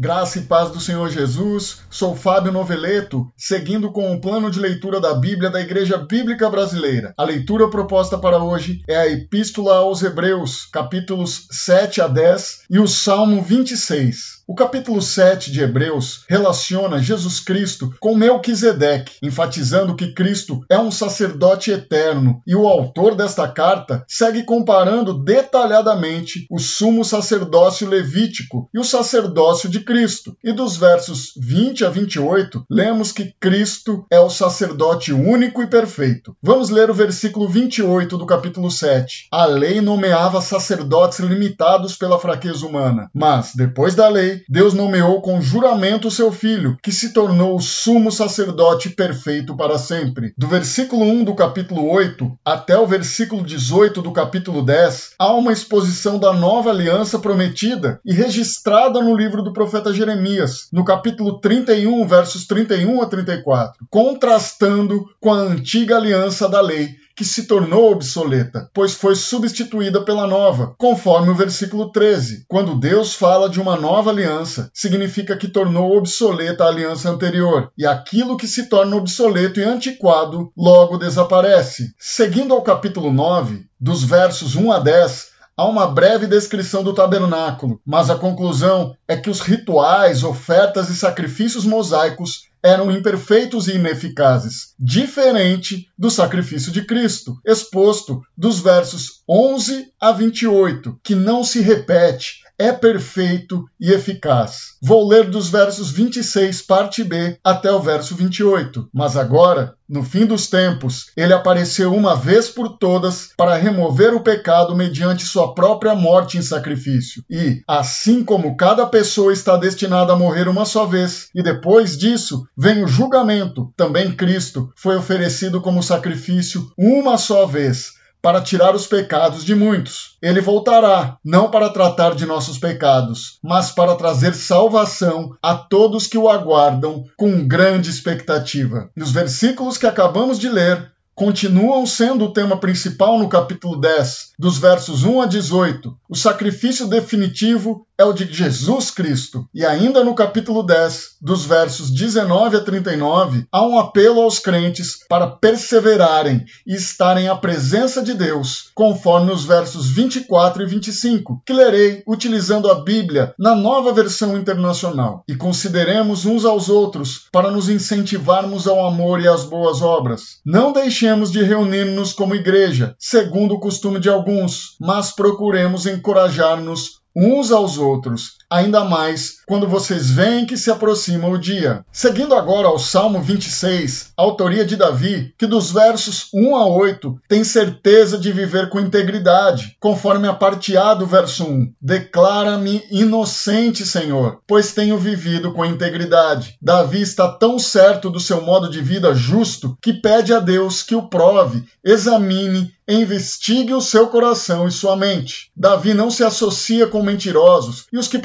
Graça e paz do Senhor Jesus, sou Fábio Noveleto, seguindo com o plano de leitura da Bíblia da Igreja Bíblica Brasileira. A leitura proposta para hoje é a Epístola aos Hebreus, capítulos 7 a 10 e o Salmo 26. O capítulo 7 de Hebreus relaciona Jesus Cristo com Melquisedeque, enfatizando que Cristo é um sacerdote eterno, e o autor desta carta segue comparando detalhadamente o sumo sacerdócio levítico e o sacerdócio de Cristo. E dos versos 20 a 28, lemos que Cristo é o sacerdote único e perfeito. Vamos ler o versículo 28 do capítulo 7. A lei nomeava sacerdotes limitados pela fraqueza humana, mas depois da lei Deus nomeou com juramento seu filho, que se tornou o sumo sacerdote perfeito para sempre. Do versículo 1 do capítulo 8 até o versículo 18 do capítulo 10, há uma exposição da nova aliança prometida e registrada no livro do profeta Jeremias, no capítulo 31, versos 31 a 34, contrastando com a antiga aliança da lei que se tornou obsoleta, pois foi substituída pela nova, conforme o versículo 13. Quando Deus fala de uma nova aliança, significa que tornou obsoleta a aliança anterior, e aquilo que se torna obsoleto e antiquado logo desaparece. Seguindo ao capítulo 9, dos versos 1 a 10, há uma breve descrição do tabernáculo, mas a conclusão é que os rituais, ofertas e sacrifícios mosaicos eram imperfeitos e ineficazes, diferente do sacrifício de Cristo, exposto dos versos 11 a 28, que não se repete, é perfeito e eficaz. Vou ler dos versos 26, parte B, até o verso 28. Mas agora, no fim dos tempos, ele apareceu uma vez por todas para remover o pecado mediante sua própria morte em sacrifício. E, assim como cada pessoa está destinada a morrer uma só vez, e depois disso vem o julgamento, também Cristo foi oferecido como sacrifício uma só vez para tirar os pecados de muitos. Ele voltará, não para tratar de nossos pecados, mas para trazer salvação a todos que o aguardam com grande expectativa. E os versículos que acabamos de ler continuam sendo o tema principal no capítulo 10, dos versos 1 a 18. O sacrifício definitivo é o de Jesus Cristo. E ainda no capítulo 10, dos versos 19 a 39, há um apelo aos crentes para perseverarem e estarem à presença de Deus, conforme os versos 24 e 25, que lerei utilizando a Bíblia na nova versão internacional. E consideremos uns aos outros para nos incentivarmos ao amor e às boas obras. Não deixemos de reunir-nos como igreja, segundo o costume de alguns, mas procuremos encorajar-nos uns aos outros, ainda mais quando vocês veem que se aproxima o dia. Seguindo agora ao Salmo 26, autoria de Davi, que dos versos 1 a 8 tem certeza de viver com integridade, conforme a parte A do verso 1. Declara-me inocente, Senhor, pois tenho vivido com integridade. Davi está tão certo do seu modo de vida justo que pede a Deus que o prove, examine investigue o seu coração e sua mente. Davi não se associa com mentirosos e os que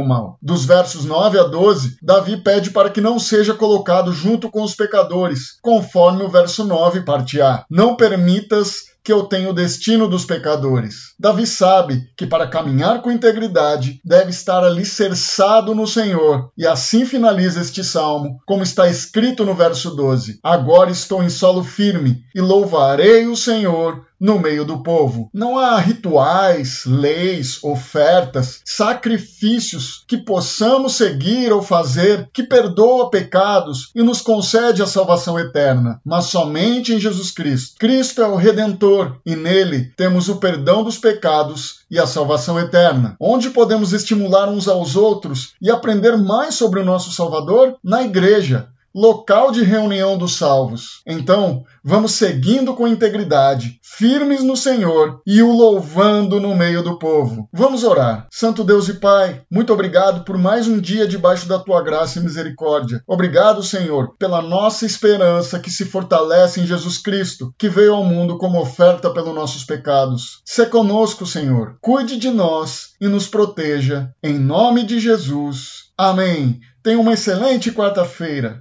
o mal. Dos versos 9 a 12, Davi pede para que não seja colocado junto com os pecadores, conforme o verso 9, parte A. Não permitas que eu tenho o destino dos pecadores. Davi sabe que para caminhar com integridade deve estar alicerçado no Senhor, e assim finaliza este salmo, como está escrito no verso 12: Agora estou em solo firme e louvarei o Senhor no meio do povo. Não há rituais, leis, ofertas, sacrifícios que possamos seguir ou fazer que perdoa pecados e nos concede a salvação eterna, mas somente em Jesus Cristo. Cristo é o e nele temos o perdão dos pecados e a salvação eterna. Onde podemos estimular uns aos outros e aprender mais sobre o nosso Salvador? Na igreja local de reunião dos salvos. Então, vamos seguindo com integridade, firmes no Senhor e o louvando no meio do povo. Vamos orar. Santo Deus e Pai, muito obrigado por mais um dia debaixo da tua graça e misericórdia. Obrigado, Senhor, pela nossa esperança que se fortalece em Jesus Cristo, que veio ao mundo como oferta pelos nossos pecados. Se conosco, Senhor. Cuide de nós e nos proteja. Em nome de Jesus. Amém. Tenha uma excelente quarta-feira.